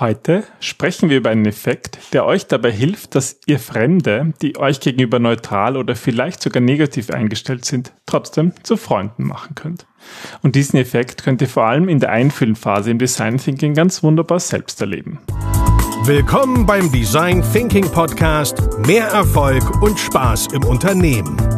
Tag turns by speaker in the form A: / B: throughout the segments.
A: Heute sprechen wir über einen Effekt, der euch dabei hilft, dass ihr Fremde, die euch gegenüber neutral oder vielleicht sogar negativ eingestellt sind, trotzdem zu Freunden machen könnt. Und diesen Effekt könnt ihr vor allem in der Einfühlenphase im Design Thinking ganz wunderbar selbst erleben.
B: Willkommen beim Design Thinking Podcast. Mehr Erfolg und Spaß im Unternehmen.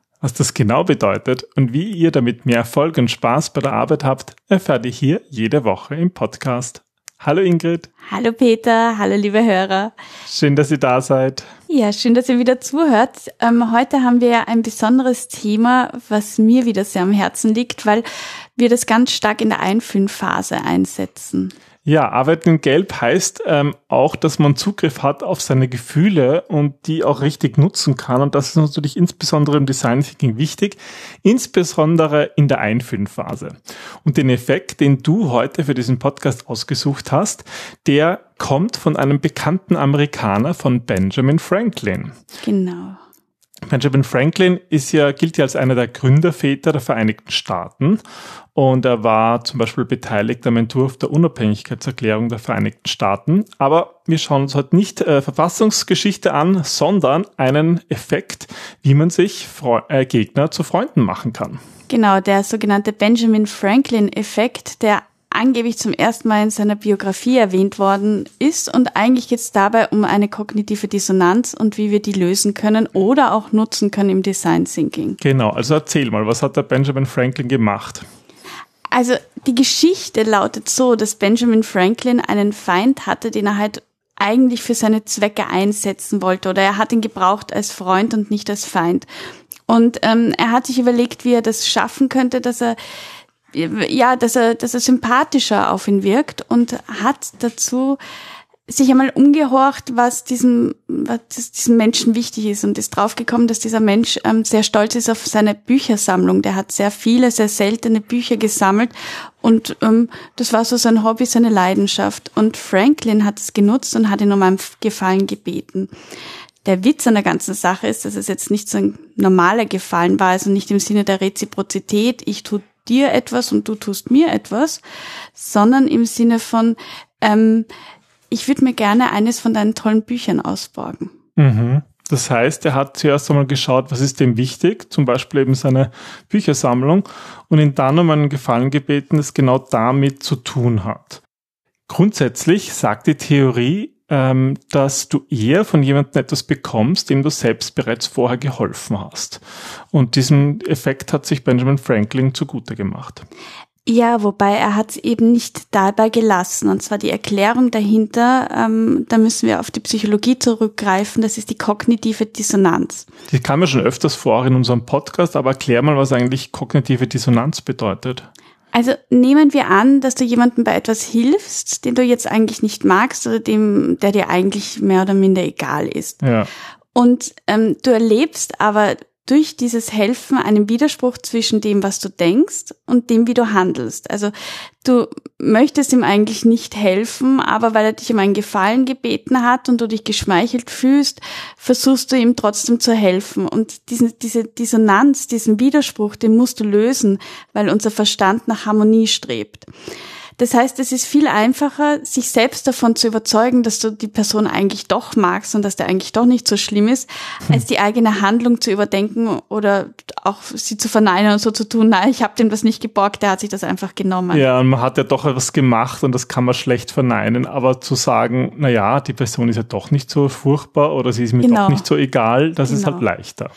A: Was das genau bedeutet und wie ihr damit mehr Erfolg und Spaß bei der Arbeit habt, erfahrt ihr hier jede Woche im Podcast. Hallo Ingrid.
C: Hallo Peter, hallo liebe Hörer.
A: Schön, dass ihr da seid.
C: Ja, schön, dass ihr wieder zuhört. Ähm, heute haben wir ein besonderes Thema, was mir wieder sehr am Herzen liegt, weil wir das ganz stark in der Einfühlphase einsetzen.
A: Ja, Arbeiten in Gelb heißt ähm, auch, dass man Zugriff hat auf seine Gefühle und die auch richtig nutzen kann. Und das ist natürlich insbesondere im Design Thinking wichtig, insbesondere in der Einfühlenphase. Und den Effekt, den du heute für diesen Podcast ausgesucht hast, der kommt von einem bekannten Amerikaner von Benjamin Franklin.
C: Genau.
A: Benjamin Franklin ist ja, gilt ja als einer der Gründerväter der Vereinigten Staaten und er war zum Beispiel beteiligt am Entwurf der Unabhängigkeitserklärung der Vereinigten Staaten. Aber wir schauen uns heute nicht äh, Verfassungsgeschichte an, sondern einen Effekt, wie man sich Fre äh, Gegner zu Freunden machen kann.
C: Genau, der sogenannte Benjamin Franklin-Effekt, der angeblich zum ersten Mal in seiner Biografie erwähnt worden ist. Und eigentlich geht es dabei um eine kognitive Dissonanz und wie wir die lösen können oder auch nutzen können im Design Thinking.
A: Genau, also erzähl mal, was hat der Benjamin Franklin gemacht?
C: Also die Geschichte lautet so, dass Benjamin Franklin einen Feind hatte, den er halt eigentlich für seine Zwecke einsetzen wollte oder er hat ihn gebraucht als Freund und nicht als Feind. Und ähm, er hat sich überlegt, wie er das schaffen könnte, dass er ja, dass er, dass er sympathischer auf ihn wirkt und hat dazu sich einmal umgehorcht, was diesem, was diesem Menschen wichtig ist und ist draufgekommen, dass dieser Mensch ähm, sehr stolz ist auf seine Büchersammlung. Der hat sehr viele, sehr seltene Bücher gesammelt und ähm, das war so sein Hobby, seine Leidenschaft. Und Franklin hat es genutzt und hat ihn um einen Gefallen gebeten. Der Witz an der ganzen Sache ist, dass es jetzt nicht so ein normaler Gefallen war, also nicht im Sinne der Reziprozität, ich tu dir etwas und du tust mir etwas, sondern im Sinne von, ähm, ich würde mir gerne eines von deinen tollen Büchern ausborgen.
A: Mhm. Das heißt, er hat zuerst einmal geschaut, was ist dem wichtig, zum Beispiel eben seine Büchersammlung, und ihn dann um einen Gefallen gebeten, das genau damit zu tun hat. Grundsätzlich sagt die Theorie, ähm, dass du eher von jemandem etwas bekommst, dem du selbst bereits vorher geholfen hast. Und diesen Effekt hat sich Benjamin Franklin zugute gemacht.
C: Ja, wobei er hat es eben nicht dabei gelassen. Und zwar die Erklärung dahinter, ähm, da müssen wir auf die Psychologie zurückgreifen, das ist die kognitive Dissonanz.
A: Die kam ja schon öfters vor in unserem Podcast, aber erklär mal, was eigentlich kognitive Dissonanz bedeutet.
C: Also nehmen wir an, dass du jemandem bei etwas hilfst, den du jetzt eigentlich nicht magst oder dem, der dir eigentlich mehr oder minder egal ist.
A: Ja.
C: Und ähm, du erlebst aber durch dieses Helfen einen Widerspruch zwischen dem, was du denkst und dem, wie du handelst. Also du möchtest ihm eigentlich nicht helfen, aber weil er dich um einen Gefallen gebeten hat und du dich geschmeichelt fühlst, versuchst du ihm trotzdem zu helfen. Und diesen, diese Dissonanz, diesen Widerspruch, den musst du lösen, weil unser Verstand nach Harmonie strebt. Das heißt, es ist viel einfacher, sich selbst davon zu überzeugen, dass du die Person eigentlich doch magst und dass der eigentlich doch nicht so schlimm ist, hm. als die eigene Handlung zu überdenken oder auch sie zu verneinen und so zu tun, nein, ich habe dem das nicht geborgt, der hat sich das einfach genommen.
A: Ja, und man hat ja doch etwas gemacht und das kann man schlecht verneinen, aber zu sagen, na ja, die Person ist ja doch nicht so furchtbar oder sie ist mir genau. doch nicht so egal, das genau. ist halt genau. leichter.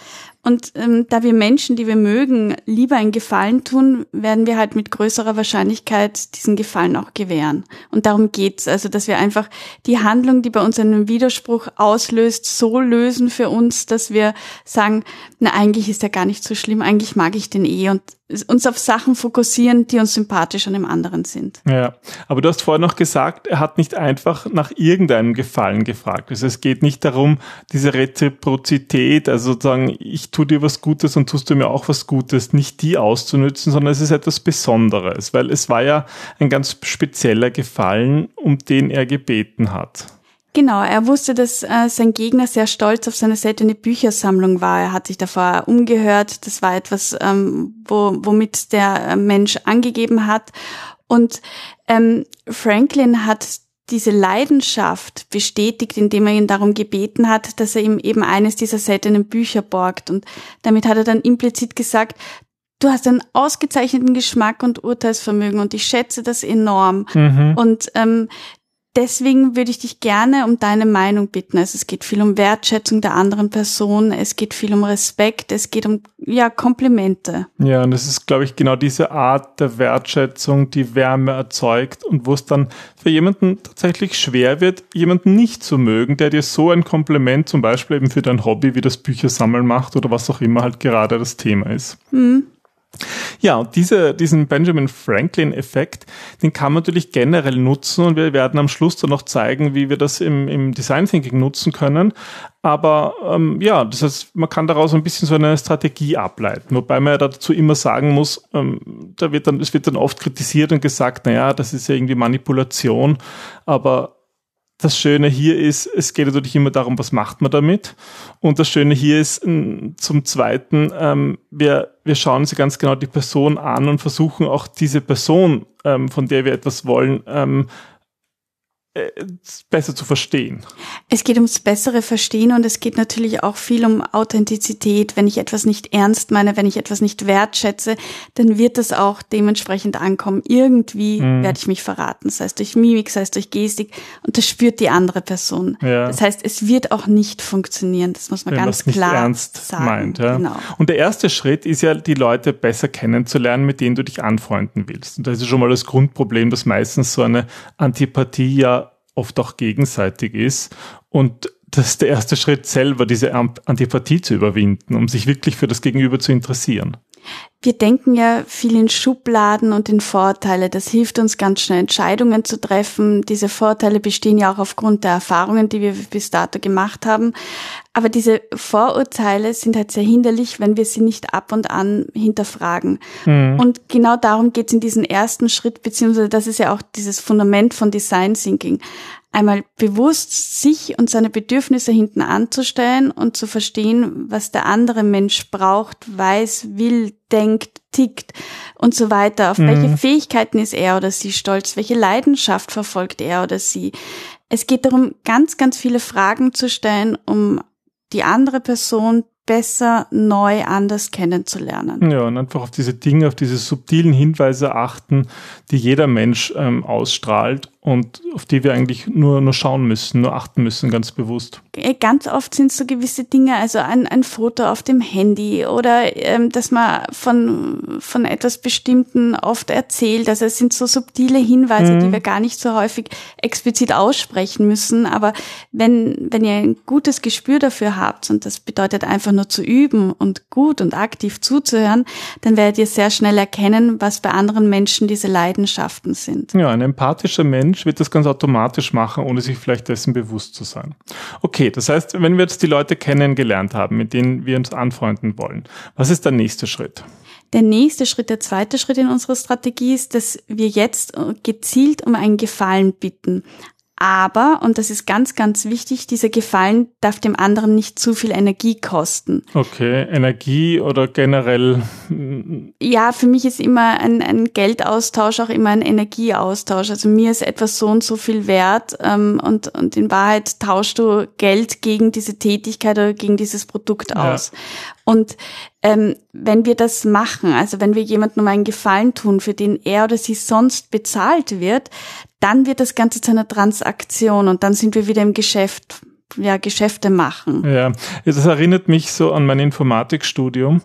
C: Und ähm, da wir Menschen, die wir mögen, lieber einen Gefallen tun, werden wir halt mit größerer Wahrscheinlichkeit diesen Gefallen auch gewähren. Und darum geht's, also dass wir einfach die Handlung, die bei uns einen Widerspruch auslöst, so lösen für uns, dass wir sagen, na eigentlich ist er gar nicht so schlimm, eigentlich mag ich den eh und uns auf Sachen fokussieren, die uns sympathisch an dem anderen sind.
A: Ja, aber du hast vorher noch gesagt, er hat nicht einfach nach irgendeinem Gefallen gefragt. Also es geht nicht darum, diese Reziprozität, also sozusagen, ich tue dir was Gutes und tust du mir auch was Gutes, nicht die auszunützen, sondern es ist etwas Besonderes, weil es war ja ein ganz spezieller Gefallen, um den er gebeten hat.
C: Genau, er wusste, dass äh, sein Gegner sehr stolz auf seine seltene Büchersammlung war. Er hat sich davor umgehört. Das war etwas, ähm, wo, womit der äh, Mensch angegeben hat. Und ähm, Franklin hat diese Leidenschaft bestätigt, indem er ihn darum gebeten hat, dass er ihm eben eines dieser seltenen Bücher borgt. Und damit hat er dann implizit gesagt, du hast einen ausgezeichneten Geschmack und Urteilsvermögen und ich schätze das enorm. Mhm. Und ähm, deswegen würde ich dich gerne um deine Meinung bitten. Also es geht viel um Wertschätzung der anderen Person, es geht viel um Respekt, es geht um ja Komplimente.
A: Ja, und es ist, glaube ich, genau diese Art der Wertschätzung, die Wärme erzeugt und wo es dann für jemanden tatsächlich schwer wird, jemanden nicht zu mögen, der dir so ein Kompliment zum Beispiel eben für dein Hobby wie das Büchersammeln macht oder was auch immer halt gerade das Thema ist. Mhm. Ja, und diese, diesen Benjamin Franklin-Effekt, den kann man natürlich generell nutzen und wir werden am Schluss dann noch zeigen, wie wir das im, im Design Thinking nutzen können. Aber ähm, ja, das heißt, man kann daraus ein bisschen so eine Strategie ableiten, wobei man ja dazu immer sagen muss, ähm, da wird dann, es wird dann oft kritisiert und gesagt, naja, das ist ja irgendwie Manipulation, aber das Schöne hier ist, es geht natürlich immer darum, was macht man damit. Und das Schöne hier ist zum Zweiten, ähm, wir, wir schauen sie ganz genau die Person an und versuchen auch diese Person, ähm, von der wir etwas wollen, ähm, äh, besser zu verstehen.
C: Es geht ums bessere Verstehen und es geht natürlich auch viel um Authentizität. Wenn ich etwas nicht ernst meine, wenn ich etwas nicht wertschätze, dann wird das auch dementsprechend ankommen. Irgendwie mhm. werde ich mich verraten, sei es durch Mimik, sei es durch Gestik und das spürt die andere Person. Ja. Das heißt, es wird auch nicht funktionieren. Das muss man Wenn ganz klar nicht ernst sagen. Meint,
A: ja. genau. Und der erste Schritt ist ja, die Leute besser kennenzulernen, mit denen du dich anfreunden willst. Und das ist schon mal das Grundproblem, dass meistens so eine Antipathie ja oft auch gegenseitig ist und das ist der erste Schritt selber, diese Antipathie zu überwinden, um sich wirklich für das Gegenüber zu interessieren.
C: Wir denken ja viel in Schubladen und in Vorteile. Das hilft uns ganz schnell Entscheidungen zu treffen. Diese Vorteile bestehen ja auch aufgrund der Erfahrungen, die wir bis dato gemacht haben. Aber diese Vorurteile sind halt sehr hinderlich, wenn wir sie nicht ab und an hinterfragen. Mhm. Und genau darum geht es in diesem ersten Schritt, beziehungsweise das ist ja auch dieses Fundament von Design Thinking einmal bewusst sich und seine Bedürfnisse hinten anzustellen und zu verstehen, was der andere Mensch braucht, weiß, will, denkt, tickt und so weiter. Auf mhm. welche Fähigkeiten ist er oder sie stolz? Welche Leidenschaft verfolgt er oder sie? Es geht darum, ganz, ganz viele Fragen zu stellen, um die andere Person besser neu anders kennenzulernen.
A: Ja, und einfach auf diese Dinge, auf diese subtilen Hinweise achten, die jeder Mensch ähm, ausstrahlt und auf die wir eigentlich nur, nur schauen müssen, nur achten müssen, ganz bewusst.
C: Äh, ganz oft sind so gewisse Dinge, also ein, ein Foto auf dem Handy oder ähm, dass man von, von etwas Bestimmten oft erzählt. Also es sind so subtile Hinweise, mhm. die wir gar nicht so häufig explizit aussprechen müssen. Aber wenn, wenn ihr ein gutes Gespür dafür habt, und das bedeutet einfach nur zu üben und gut und aktiv zuzuhören, dann werdet ihr sehr schnell erkennen, was bei anderen Menschen diese Leidenschaften sind.
A: Ja, ein empathischer Mensch Mensch wird das ganz automatisch machen, ohne sich vielleicht dessen bewusst zu sein. Okay, das heißt, wenn wir jetzt die Leute kennengelernt haben, mit denen wir uns anfreunden wollen, was ist der nächste Schritt?
C: Der nächste Schritt, der zweite Schritt in unserer Strategie ist, dass wir jetzt gezielt um einen Gefallen bitten. Aber, und das ist ganz, ganz wichtig, dieser Gefallen darf dem anderen nicht zu viel Energie kosten.
A: Okay, Energie oder generell?
C: Ja, für mich ist immer ein, ein Geldaustausch auch immer ein Energieaustausch. Also mir ist etwas so und so viel wert ähm, und, und in Wahrheit tauschst du Geld gegen diese Tätigkeit oder gegen dieses Produkt aus. Ja. Und ähm, wenn wir das machen, also wenn wir jemandem einen Gefallen tun, für den er oder sie sonst bezahlt wird, dann wird das Ganze zu einer Transaktion und dann sind wir wieder im Geschäft ja, Geschäfte machen.
A: Ja, das erinnert mich so an mein Informatikstudium.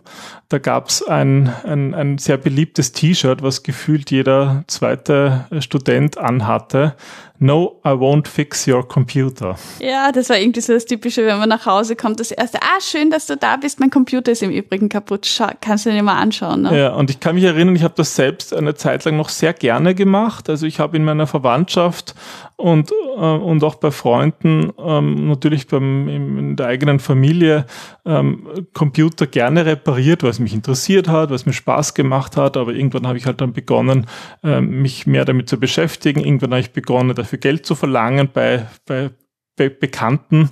A: Da gab's ein, ein, ein sehr beliebtes T-Shirt, was gefühlt jeder zweite Student anhatte No, I won't fix your computer.
C: Ja, das war irgendwie so das Typische, wenn man nach Hause kommt, das erste, ah, schön, dass du da bist, mein Computer ist im Übrigen kaputt, Schau, kannst du dir mal anschauen. Ne?
A: Ja, und ich kann mich erinnern, ich habe das selbst eine Zeit lang noch sehr gerne gemacht. Also ich habe in meiner Verwandtschaft und, äh, und auch bei Freunden, ähm, natürlich beim, in der eigenen Familie, ähm, Computer gerne repariert, es mich interessiert hat, es mir Spaß gemacht hat, aber irgendwann habe ich halt dann begonnen, ähm, mich mehr damit zu beschäftigen. Irgendwann habe ich begonnen, dafür Geld zu verlangen bei, bei Be Bekannten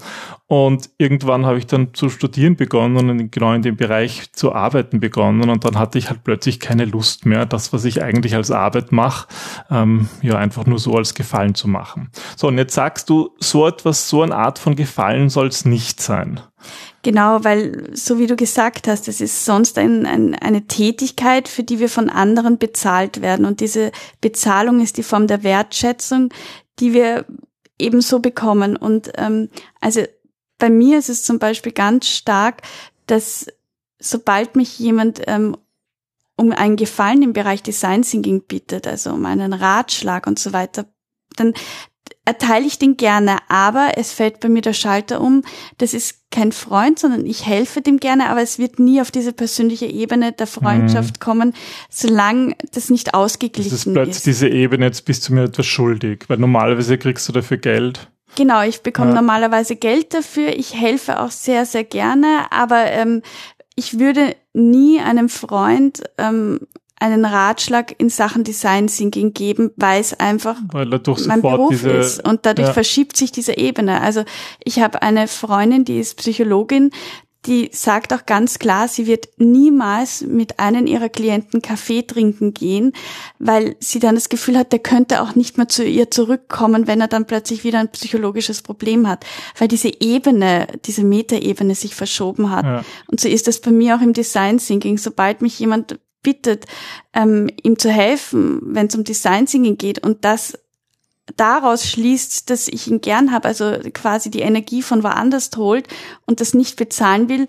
A: und irgendwann habe ich dann zu studieren begonnen und genau in dem Bereich zu arbeiten begonnen und dann hatte ich halt plötzlich keine Lust mehr, das, was ich eigentlich als Arbeit mache, ähm, ja einfach nur so als Gefallen zu machen. So, und jetzt sagst du, so etwas, so eine Art von Gefallen soll es nicht sein.
C: Genau, weil so wie du gesagt hast, es ist sonst ein, ein, eine Tätigkeit, für die wir von anderen bezahlt werden. Und diese Bezahlung ist die Form der Wertschätzung, die wir ebenso bekommen. Und ähm, also bei mir ist es zum Beispiel ganz stark, dass sobald mich jemand ähm, um einen Gefallen im Bereich Design Thinking bittet, also um einen Ratschlag und so weiter, dann erteile ich den gerne, aber es fällt bei mir der Schalter um. Das ist kein Freund, sondern ich helfe dem gerne, aber es wird nie auf diese persönliche Ebene der Freundschaft mhm. kommen, solange das nicht ausgeglichen ist.
A: Das ist plötzlich diese Ebene, jetzt bist du mir etwas schuldig, weil normalerweise kriegst du dafür Geld.
C: Genau, ich bekomme ja. normalerweise Geld dafür. Ich helfe auch sehr, sehr gerne, aber ähm, ich würde nie einem Freund ähm, einen Ratschlag in Sachen Design Thinking geben, weil es einfach
A: weil durch
C: mein Beruf
A: diese,
C: ist und dadurch ja. verschiebt sich diese Ebene. Also ich habe eine Freundin, die ist Psychologin, die sagt auch ganz klar, sie wird niemals mit einem ihrer Klienten Kaffee trinken gehen, weil sie dann das Gefühl hat, der könnte auch nicht mehr zu ihr zurückkommen, wenn er dann plötzlich wieder ein psychologisches Problem hat, weil diese Ebene, diese Metaebene sich verschoben hat. Ja. Und so ist das bei mir auch im Design Thinking. Sobald mich jemand bittet, ähm, ihm zu helfen, wenn es um Design Thinking geht und das daraus schließt, dass ich ihn gern habe, also quasi die Energie von woanders holt und das nicht bezahlen will,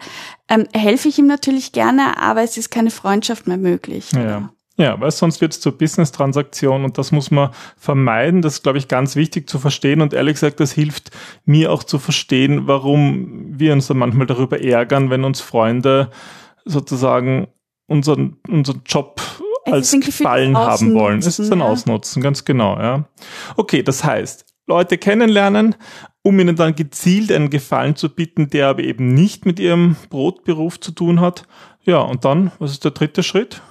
C: ähm, helfe ich ihm natürlich gerne, aber es ist keine Freundschaft mehr möglich.
A: Ja. Ja, weil sonst wird es zur Business-Transaktion und das muss man vermeiden. Das ist, glaube ich, ganz wichtig zu verstehen und ehrlich gesagt, das hilft mir auch zu verstehen, warum wir uns dann manchmal darüber ärgern, wenn uns Freunde sozusagen unseren, unseren Job als Gefallen haben wollen. Es ist ein ja. Ausnutzen, ganz genau, ja. Okay, das heißt, Leute kennenlernen, um ihnen dann gezielt einen Gefallen zu bieten, der aber eben nicht mit ihrem Brotberuf zu tun hat. Ja, und dann, was ist der dritte Schritt?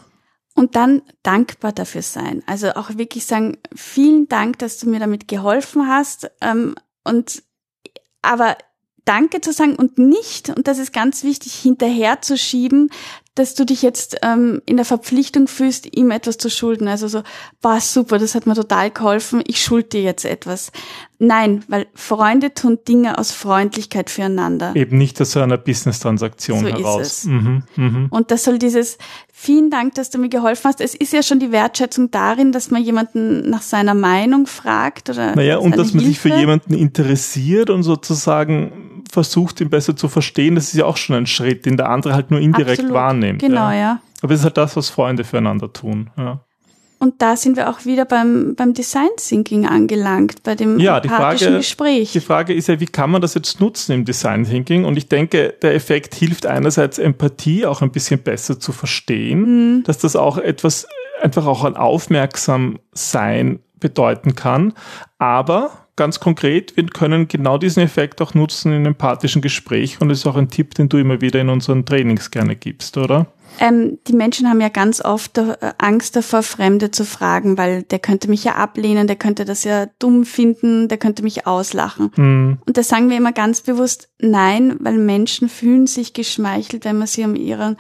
C: Und dann dankbar dafür sein. Also auch wirklich sagen, vielen Dank, dass du mir damit geholfen hast. Ähm, und aber Danke zu sagen und nicht, und das ist ganz wichtig, hinterher zu schieben, dass du dich jetzt ähm, in der Verpflichtung fühlst, ihm etwas zu schulden. Also so, war super, das hat mir total geholfen, ich schulde dir jetzt etwas. Nein, weil Freunde tun Dinge aus Freundlichkeit füreinander.
A: Eben nicht aus so einer Business-Transaktion
C: so
A: heraus.
C: Ist es. Mhm, mh. Und das soll dieses, vielen Dank, dass du mir geholfen hast. Es ist ja schon die Wertschätzung darin, dass man jemanden nach seiner Meinung fragt oder.
A: Naja, und dass man Hilfe. sich für jemanden interessiert und sozusagen versucht, ihn besser zu verstehen, das ist ja auch schon ein Schritt, den der andere halt nur indirekt Absolut. wahrnimmt.
C: Genau, ja. ja.
A: Aber es ist halt das, was Freunde füreinander tun. Ja.
C: Und da sind wir auch wieder beim, beim Design Thinking angelangt, bei dem
A: ja, die Frage,
C: Gespräch.
A: Die Frage ist ja, wie kann man das jetzt nutzen im Design Thinking? Und ich denke, der Effekt hilft einerseits Empathie auch ein bisschen besser zu verstehen, mhm. dass das auch etwas, einfach auch ein Aufmerksamsein bedeuten kann. Aber ganz konkret, wir können genau diesen Effekt auch nutzen in empathischen Gesprächen und das ist auch ein Tipp, den du immer wieder in unseren Trainings gerne gibst, oder?
C: Ähm, die Menschen haben ja ganz oft äh, Angst davor, Fremde zu fragen, weil der könnte mich ja ablehnen, der könnte das ja dumm finden, der könnte mich auslachen. Mhm. Und da sagen wir immer ganz bewusst nein, weil Menschen fühlen sich geschmeichelt, wenn man sie um ihren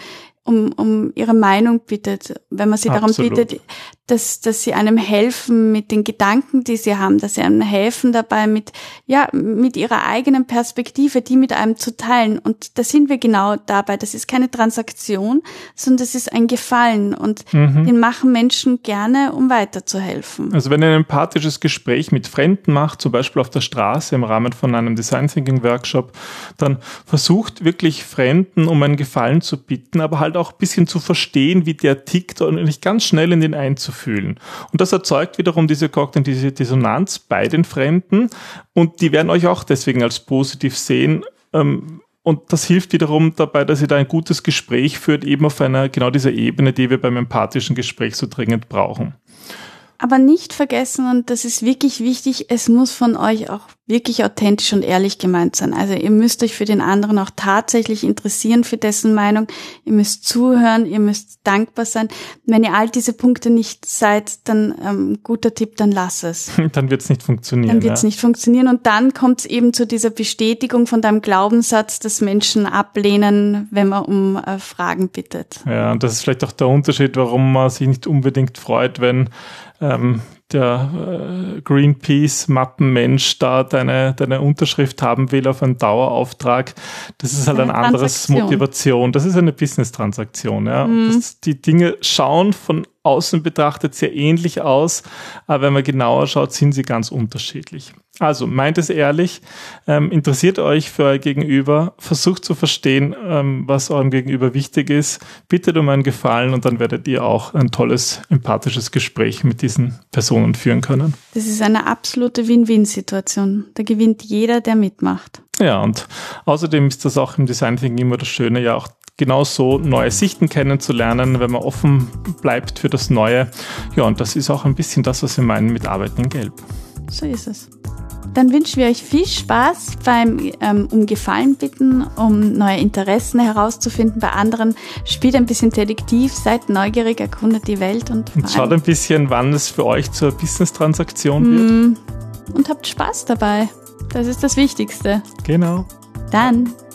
C: um, um ihre Meinung bittet, wenn man sie Absolut. darum bittet, dass, dass sie einem helfen mit den Gedanken, die sie haben, dass sie einem helfen dabei mit, ja, mit ihrer eigenen Perspektive, die mit einem zu teilen. Und da sind wir genau dabei. Das ist keine Transaktion, sondern das ist ein Gefallen. Und mhm. den machen Menschen gerne, um weiterzuhelfen.
A: Also wenn ihr ein empathisches Gespräch mit Fremden macht, zum Beispiel auf der Straße im Rahmen von einem Design Thinking Workshop, dann versucht wirklich Fremden um einen Gefallen zu bitten, aber halt auch ein bisschen zu verstehen, wie der tickt und nicht ganz schnell in den einzuführen fühlen. Und das erzeugt wiederum diese kognitive Dissonanz bei den Fremden und die werden euch auch deswegen als positiv sehen. Ähm, und das hilft wiederum dabei, dass ihr da ein gutes Gespräch führt, eben auf einer genau dieser Ebene, die wir beim empathischen Gespräch so dringend brauchen.
C: Aber nicht vergessen, und das ist wirklich wichtig, es muss von euch auch wirklich authentisch und ehrlich gemeint sein. Also ihr müsst euch für den anderen auch tatsächlich interessieren für dessen Meinung. Ihr müsst zuhören, ihr müsst dankbar sein. Wenn ihr all diese Punkte nicht seid, dann ähm, guter Tipp, dann lass es.
A: Dann wird es nicht funktionieren.
C: Dann wird es ja. nicht funktionieren. Und dann kommt es eben zu dieser Bestätigung von deinem Glaubenssatz, dass Menschen ablehnen, wenn man um äh, Fragen bittet.
A: Ja, und das ist vielleicht auch der Unterschied, warum man sich nicht unbedingt freut, wenn ähm, der äh, Greenpeace-Mappenmensch da deine, deine Unterschrift haben will auf einen Dauerauftrag, das ist halt ein anderes Motivation. Das ist eine Business-Transaktion. Ja. Mhm. die Dinge schauen von außen betrachtet sehr ähnlich aus, aber wenn man genauer schaut, sind sie ganz unterschiedlich. Also meint es ehrlich, ähm, interessiert euch für euer Gegenüber, versucht zu verstehen, ähm, was eurem Gegenüber wichtig ist, bittet um einen Gefallen und dann werdet ihr auch ein tolles, empathisches Gespräch mit diesen Personen führen können.
C: Das ist eine absolute Win-Win-Situation. Da gewinnt jeder, der mitmacht.
A: Ja, und außerdem ist das auch im Design Thinking immer das Schöne, ja auch genauso neue Sichten kennenzulernen, wenn man offen bleibt für das Neue. Ja, und das ist auch ein bisschen das, was wir meinen mit Arbeiten in Gelb.
C: So ist es. Dann wünschen wir euch viel Spaß beim ähm, um Gefallen bitten, um neue Interessen herauszufinden bei anderen. Spielt ein bisschen Detektiv, seid neugierig, erkundet die Welt und,
A: und schaut ein bisschen, wann es für euch zur Business-Transaktion wird.
C: Mm, und habt Spaß dabei. Das ist das Wichtigste.
A: Genau.
C: Dann.